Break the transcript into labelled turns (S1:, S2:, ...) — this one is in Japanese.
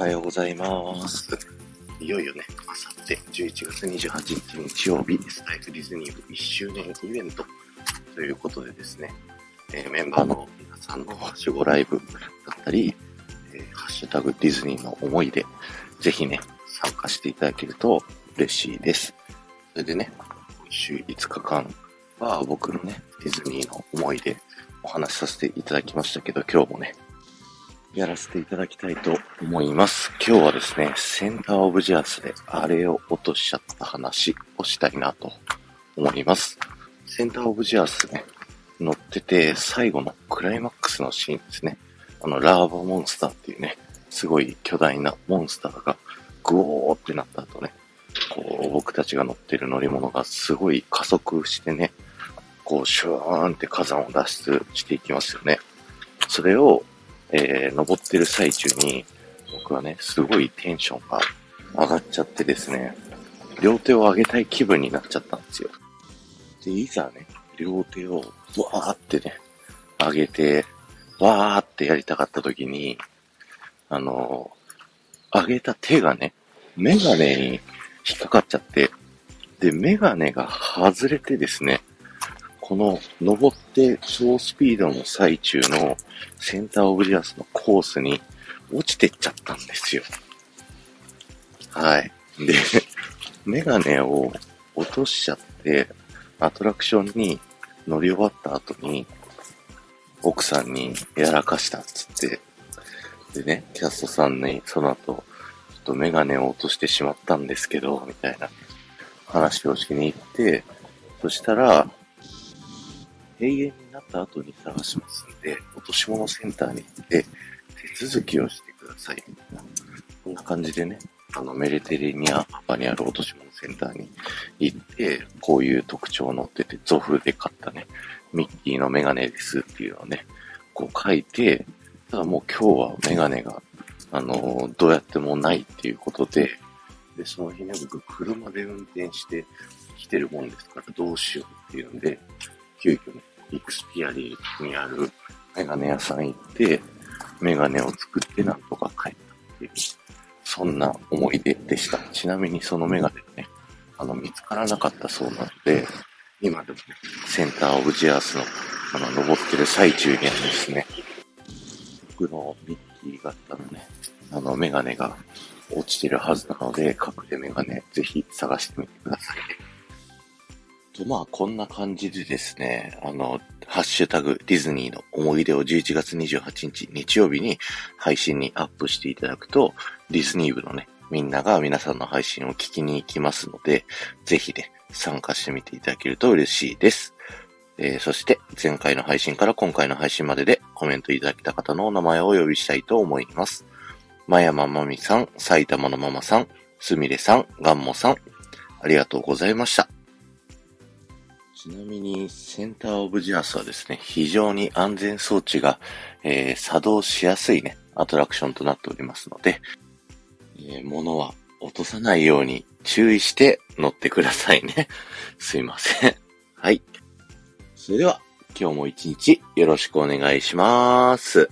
S1: おはようございます。いよいよね、あさって11月28日日曜日、スタイフディズニー部1周年イベントということでですね、えー、メンバーの皆さんの守護ライブだったり、えー、ハッシュタグディズニーの思い出、ぜひね、参加していただけると嬉しいです。それでね、今週5日間は僕のね、ディズニーの思い出お話しさせていただきましたけど、今日もね、やらせていただきたいと思います。今日はですね、センターオブジアースであれを落としちゃった話をしたいなと思います。センターオブジアースね、乗ってて最後のクライマックスのシーンですね。あの、ラーバモンスターっていうね、すごい巨大なモンスターがグオーってなった後ね、こう、僕たちが乗ってる乗り物がすごい加速してね、こう、シューンって火山を脱出していきますよね。それをえー、登ってる最中に、僕はね、すごいテンションが上がっちゃってですね、両手を上げたい気分になっちゃったんですよ。で、いざね、両手をわーってね、上げて、わーってやりたかった時に、あのー、上げた手がね、メガネに引っかかっちゃって、で、メガネが外れてですね、この登って超スピードの最中のセンターオブジアスのコースに落ちてっちゃったんですよ。はい。で、メガネを落としちゃって、アトラクションに乗り終わった後に、奥さんにやらかしたっつって、でね、キャストさんにその後、ちょっとメガネを落としてしまったんですけど、みたいな話をしに行って、そしたら、永遠になった後に探しますんで、落とし物センターに行って手続きをしてください。こんな感じでね、あの、メレテレニアパパにある落とし物センターに行って、こういう特徴を載ってて、ゾフで買ったね、ミッキーのメガネですっていうのをね、こう書いて、ただもう今日はメガネが、あの、どうやってもないっていうことで、で、その日ね、僕車で運転して来てるもんですからどうしようっていうんで、急遽ね、イクスピアリーにあるメガネ屋さん行って、メガネを作ってなんとか帰ったっていう、そんな思い出でした。ちなみにそのメガネね、あの、見つからなかったそうなので、今でもね、センターオブジアースの、あの、登ってる最中にはですね、僕のミッキー型のね、あの、メガネが落ちてるはずなので、隠れメガネ、ぜひ探してみてください。と、まあ、こんな感じでですね、あの、ハッシュタグディズニーの思い出を11月28日日曜日に配信にアップしていただくと、ディズニー部のね、みんなが皆さんの配信を聞きに行きますので、ぜひね、参加してみていただけると嬉しいです。えー、そして、前回の配信から今回の配信まででコメントいただけた方のお名前をお呼びしたいと思います。まやままみさん、埼玉のママさん、すみれさん、ガンモさん、ありがとうございました。ちなみに、センターオブジアスはですね、非常に安全装置が、えー、作動しやすいね、アトラクションとなっておりますので、えー、物は落とさないように注意して乗ってくださいね。すいません。はい。それでは、今日も一日よろしくお願いします。